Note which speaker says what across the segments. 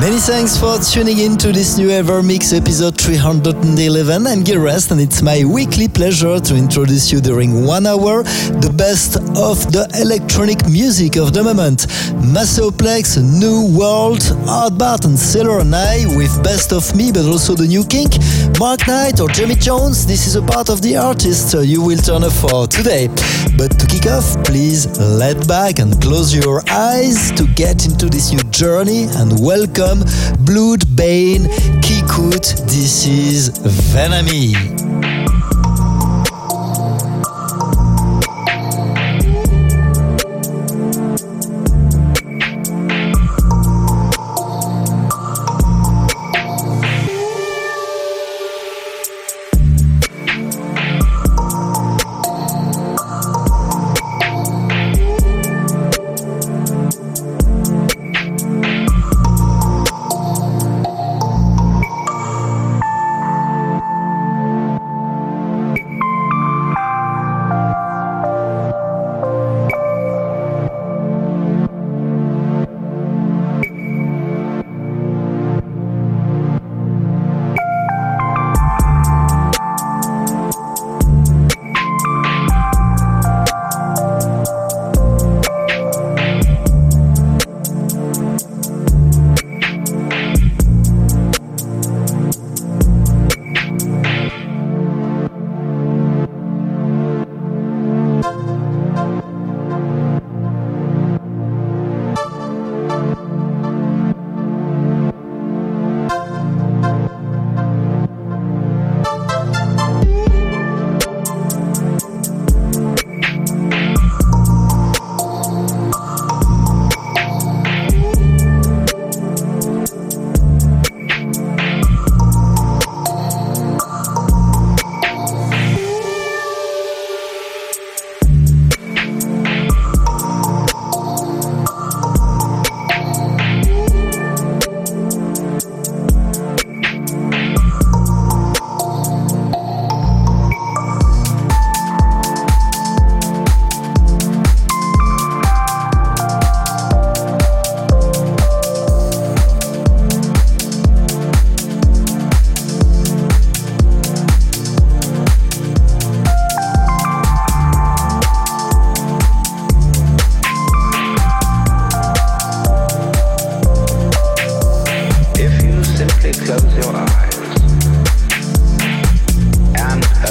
Speaker 1: Many thanks for tuning in to this new Ever Mix episode 311. I'm Gil Everest, and it's my weekly pleasure to introduce you during one hour the best of the electronic music of the moment. Maceo Plex, New World, Art and Sailor and I with Best of Me, but also the New Kink, Mark Knight or Jamie Jones. This is a part of the artist you will turn up for today. But to kick off, please let back and close your eyes to get into this new journey and welcome Blood Bane Kikut. This is Venami.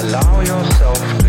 Speaker 2: Allow yourself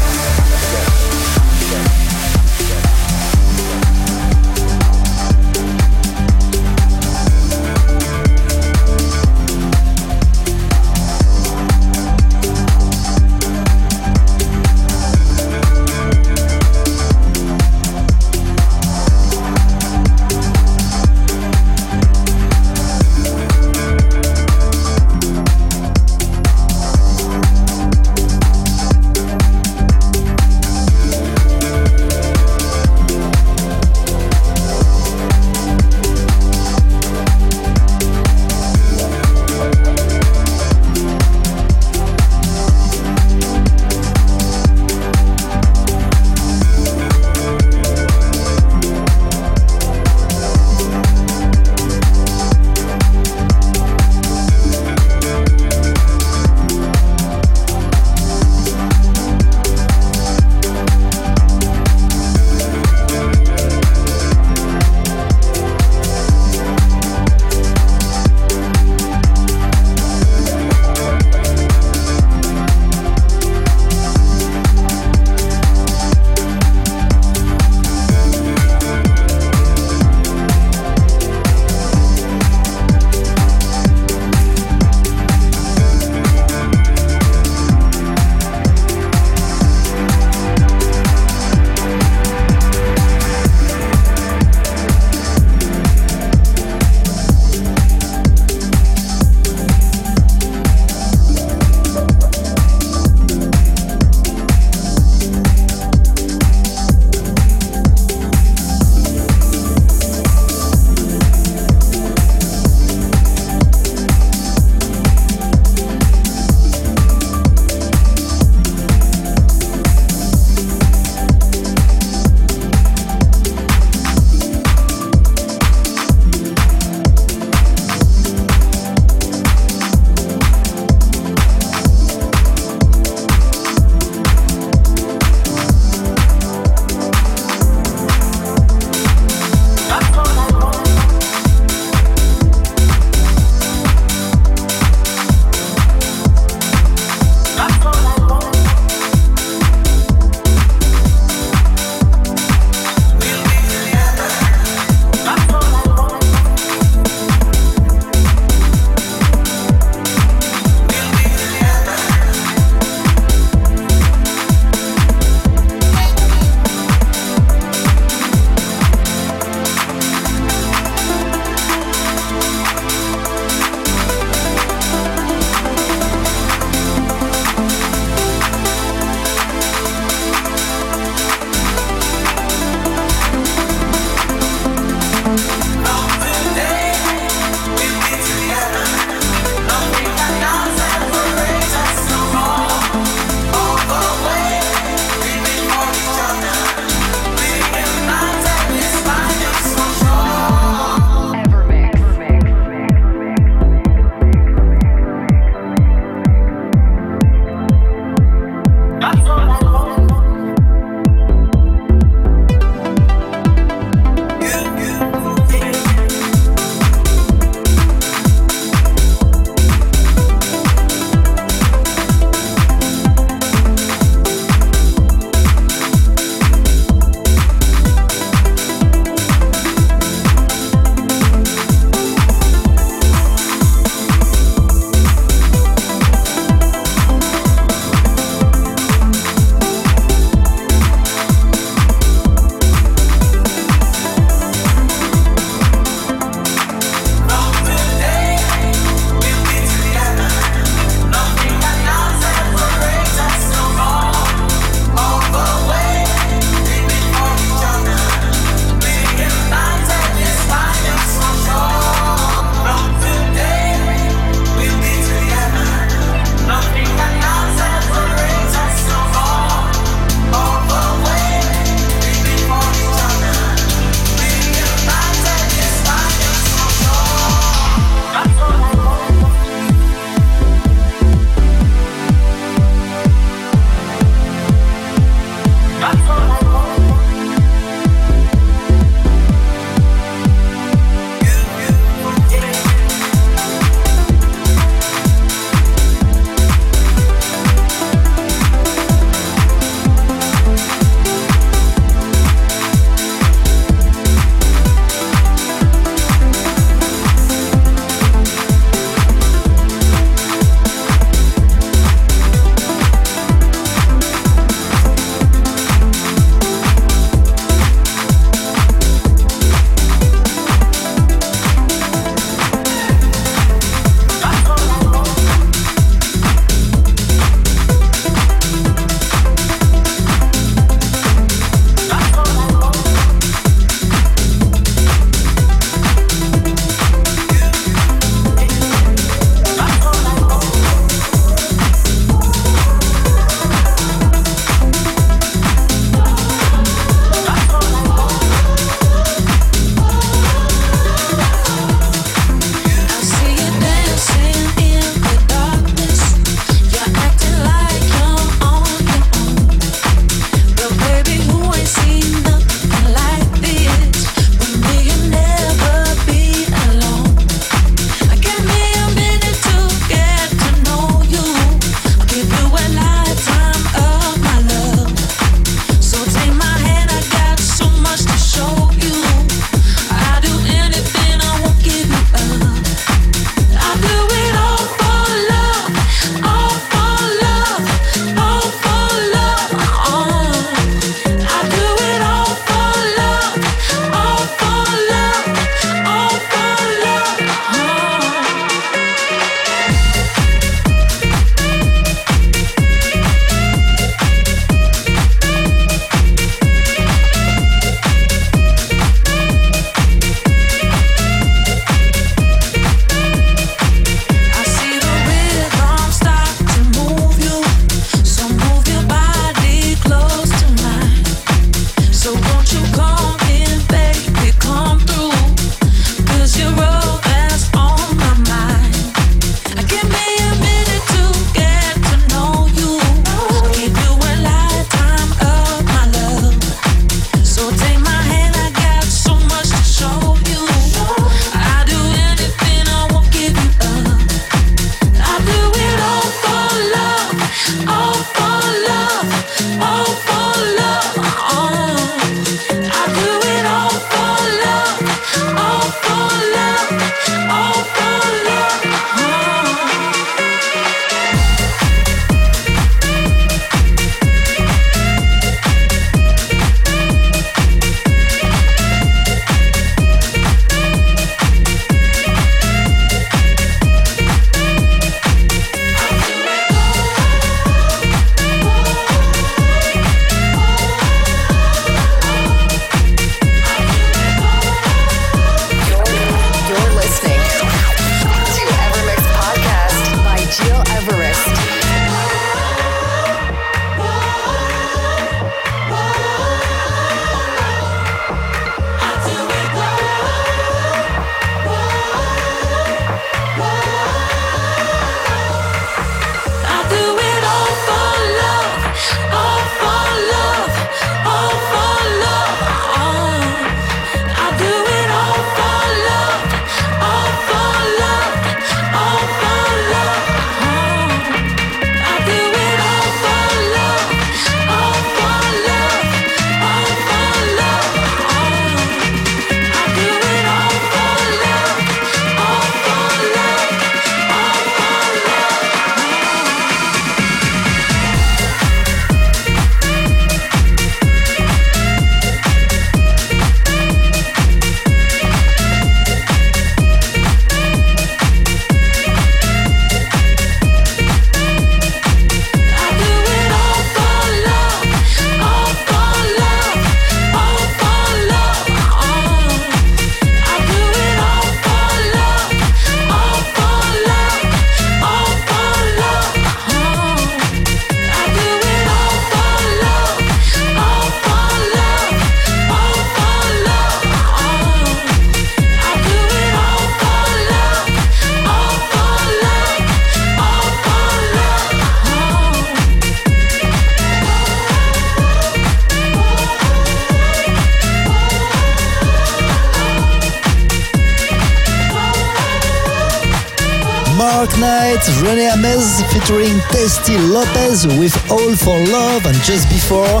Speaker 2: featuring Tasty Lopez with All for Love, and just before,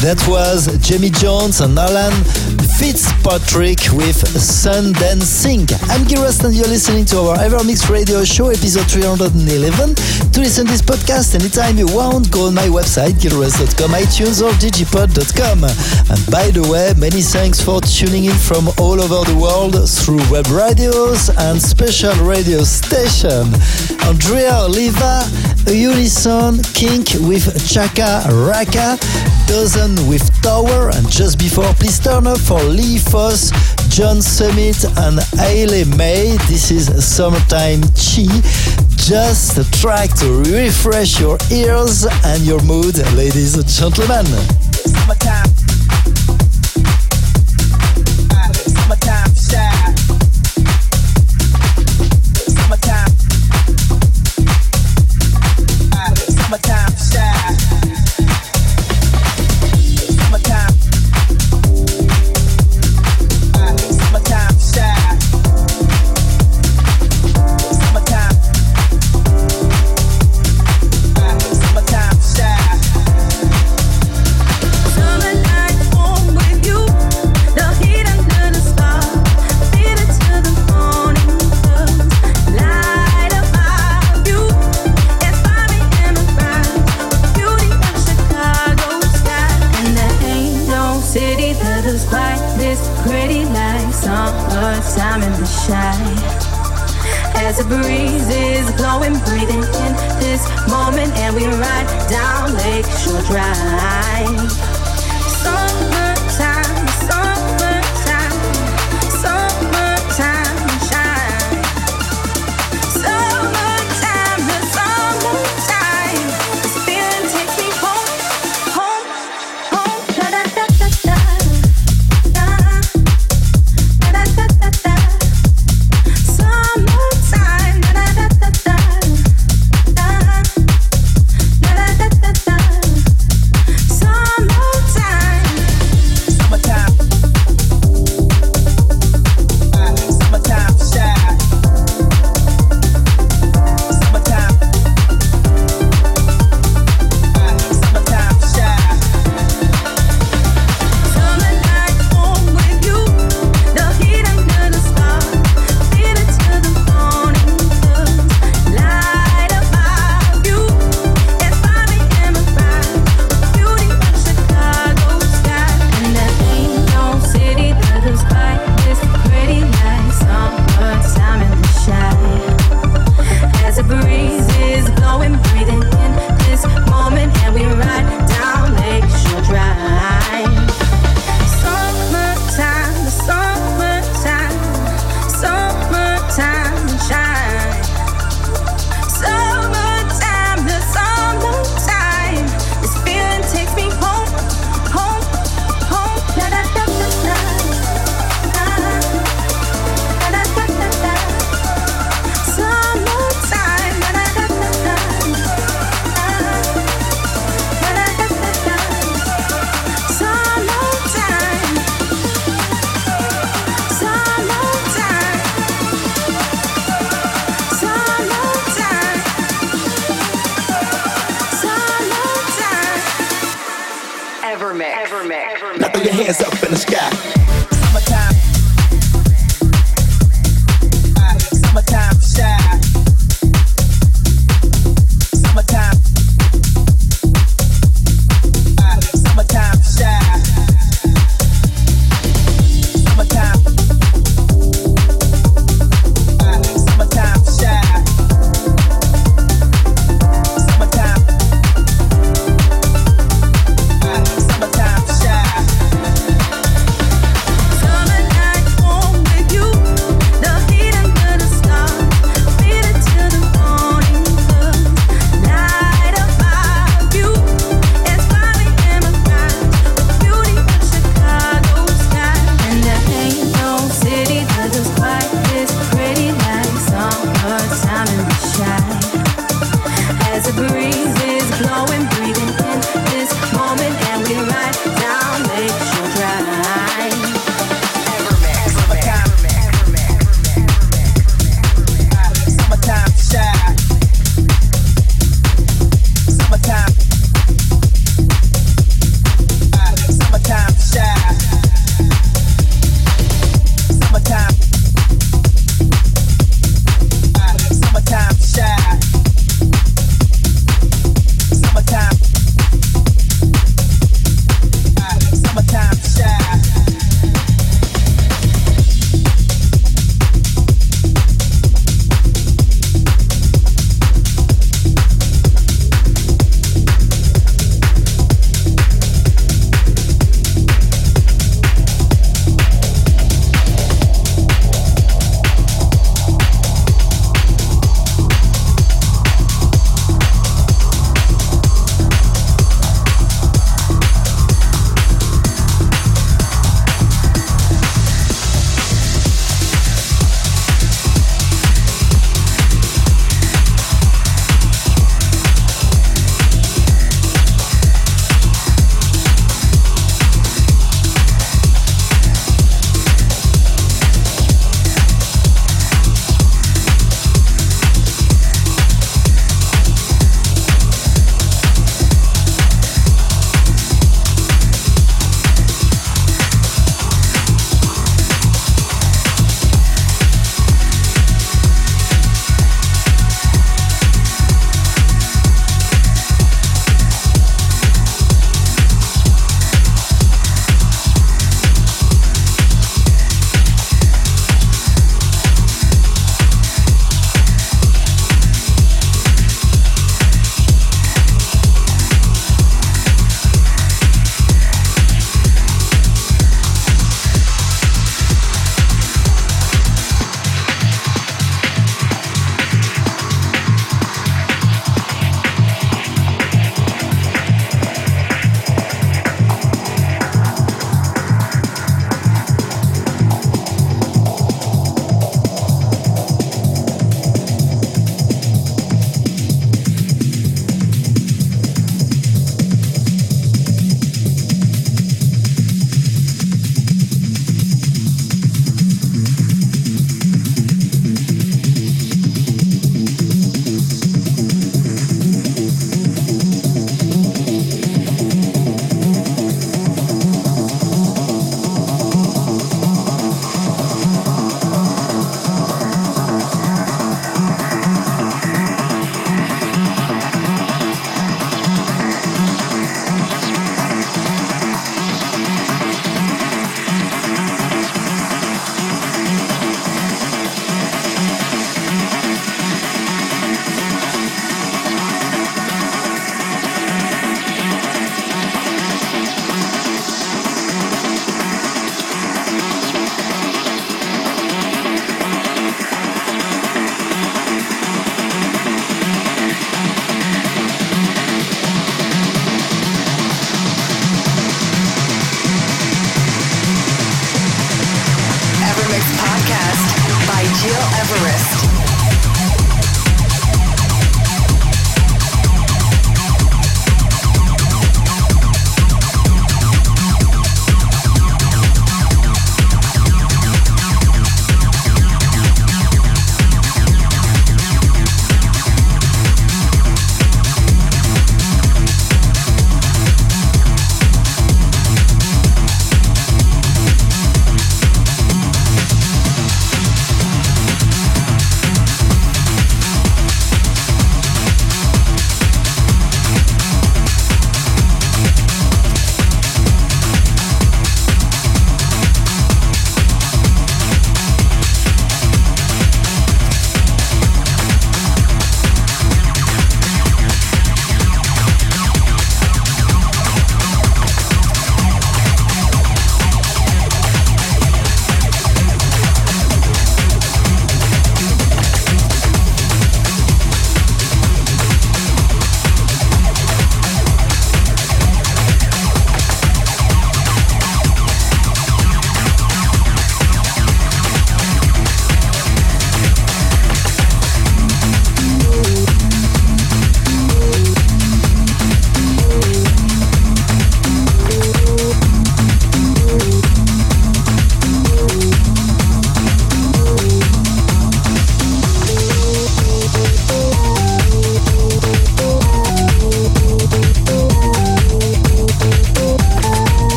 Speaker 2: that was Jamie Jones and Alan Fitzpatrick with Sundancing. I'm Giras and you're listening to our Evermix Radio Show episode 311. To listen to this podcast anytime you want, go on my website, gileverest.com, iTunes or digipod.com. And by the way, many thanks for tuning in from all over the world through web radios and special radio station. Andrea Oliva, Unison, Kink with Chaka Raka, Dozen with And just before, please turn up for Lee Foss, John Summit, and Hayley May. This is Summertime Chi. Just a track to refresh your ears and your mood, ladies and gentlemen.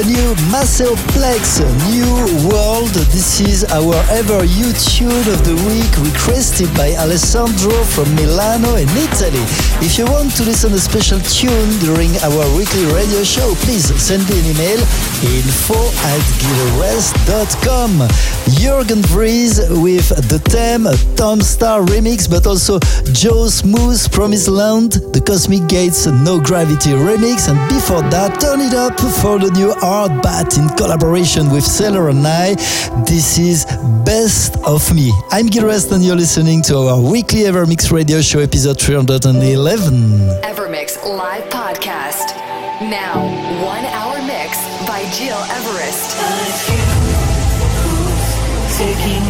Speaker 1: The new Maceo Plex New World. This is our ever you tune of the week requested by Alessandro from Milano in Italy. If you want to listen a special tune during our weekly radio show, please send me an email info at gileverest.com. Jürgen Vries with the theme Tom Star remix, but also Joe Smooth Promised Land, the Cosmic Gates No Gravity remix, and before that, turn it up for the new ARTBAT in collaboration with Sailor and I. This is Best of Me. I'm Gil Everest, and you're listening to our weekly Evermix radio show, episode 311.
Speaker 3: Evermix live podcast. Now, one hour mix by Gil Everest.
Speaker 4: taking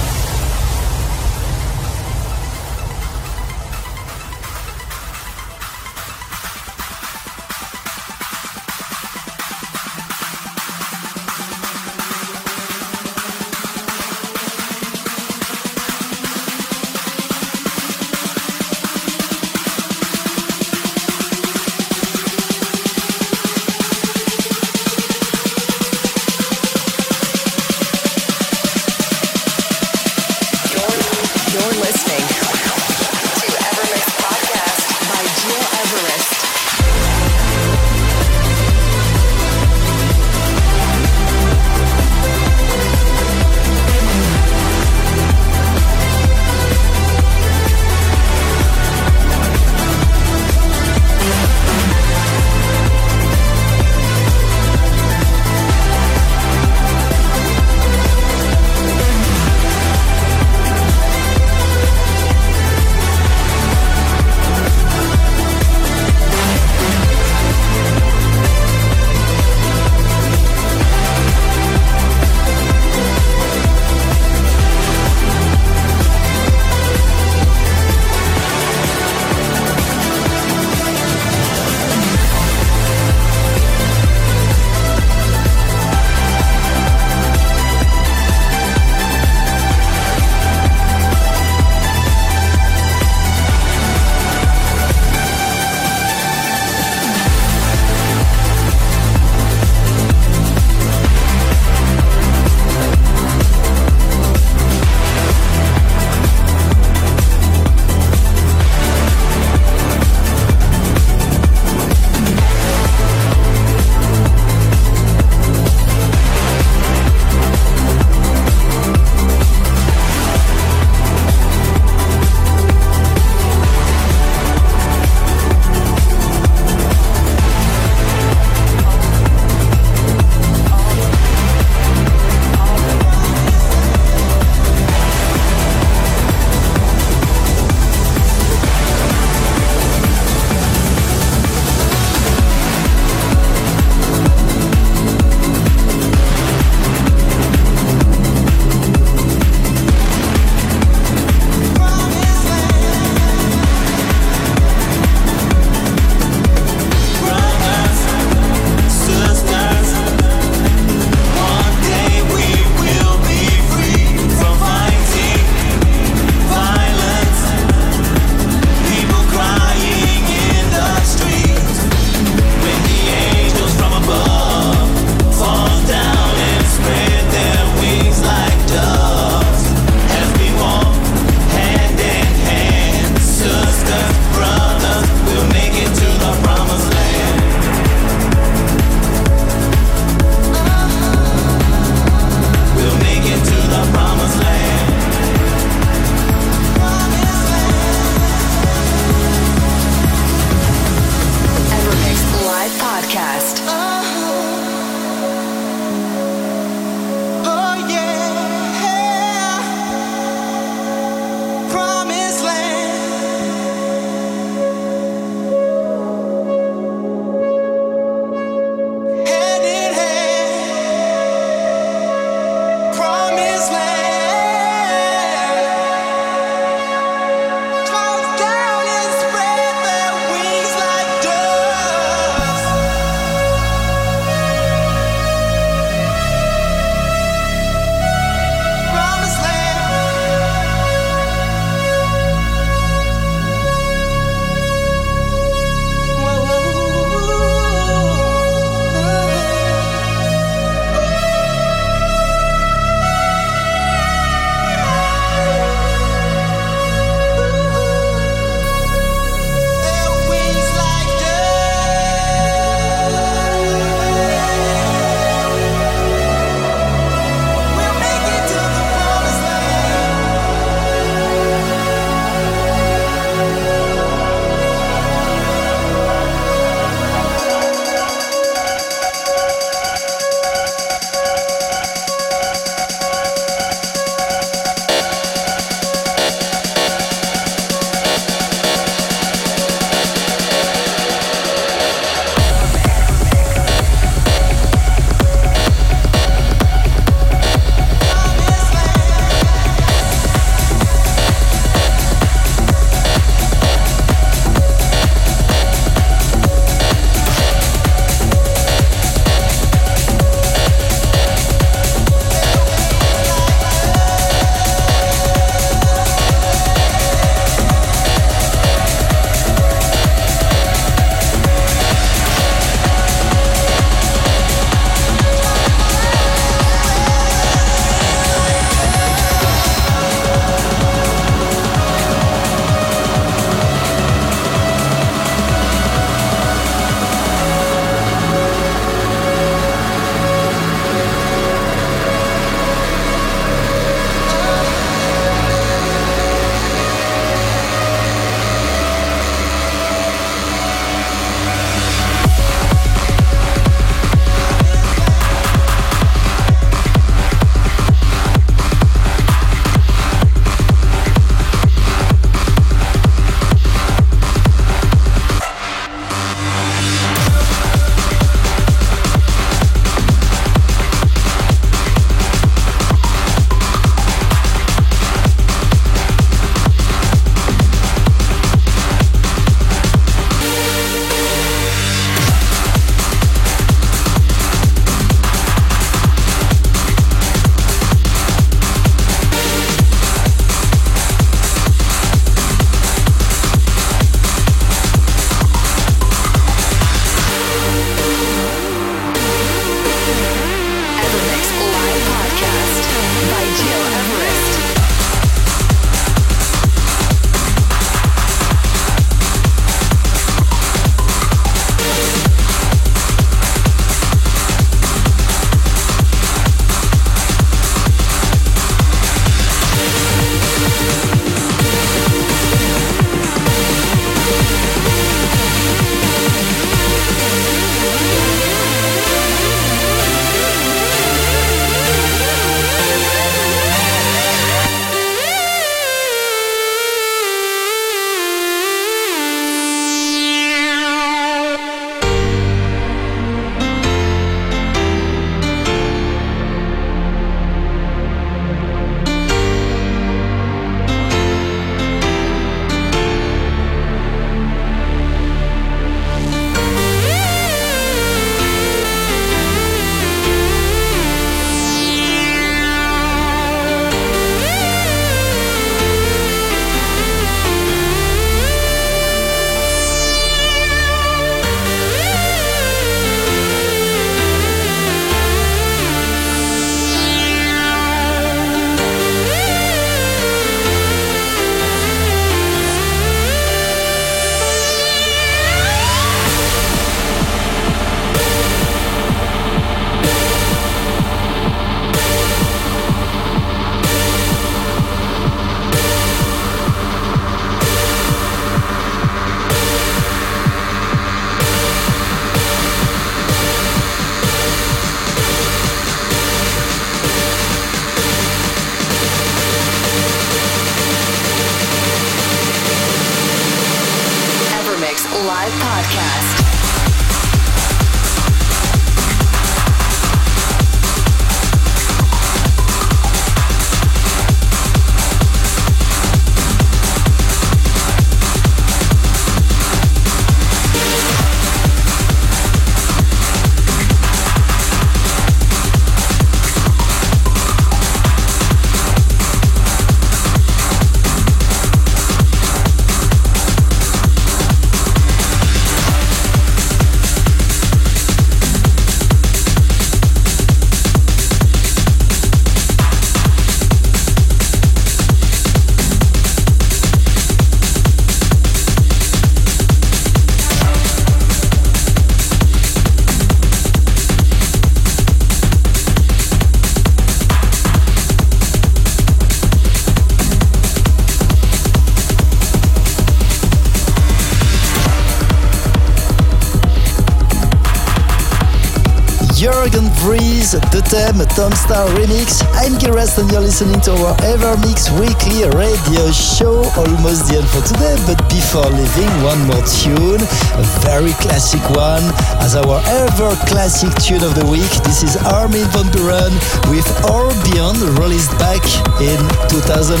Speaker 1: The Theme, Tom Star remix. I'm Rest and you're listening to our Evermix weekly radio show. Almost the end for today, but before leaving, one more tune, a very classic one, as our ever classic tune of the week. This is Armin van Buuren with Or Beyond, released back in 2010.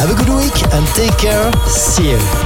Speaker 1: Have a good week and take care. See you.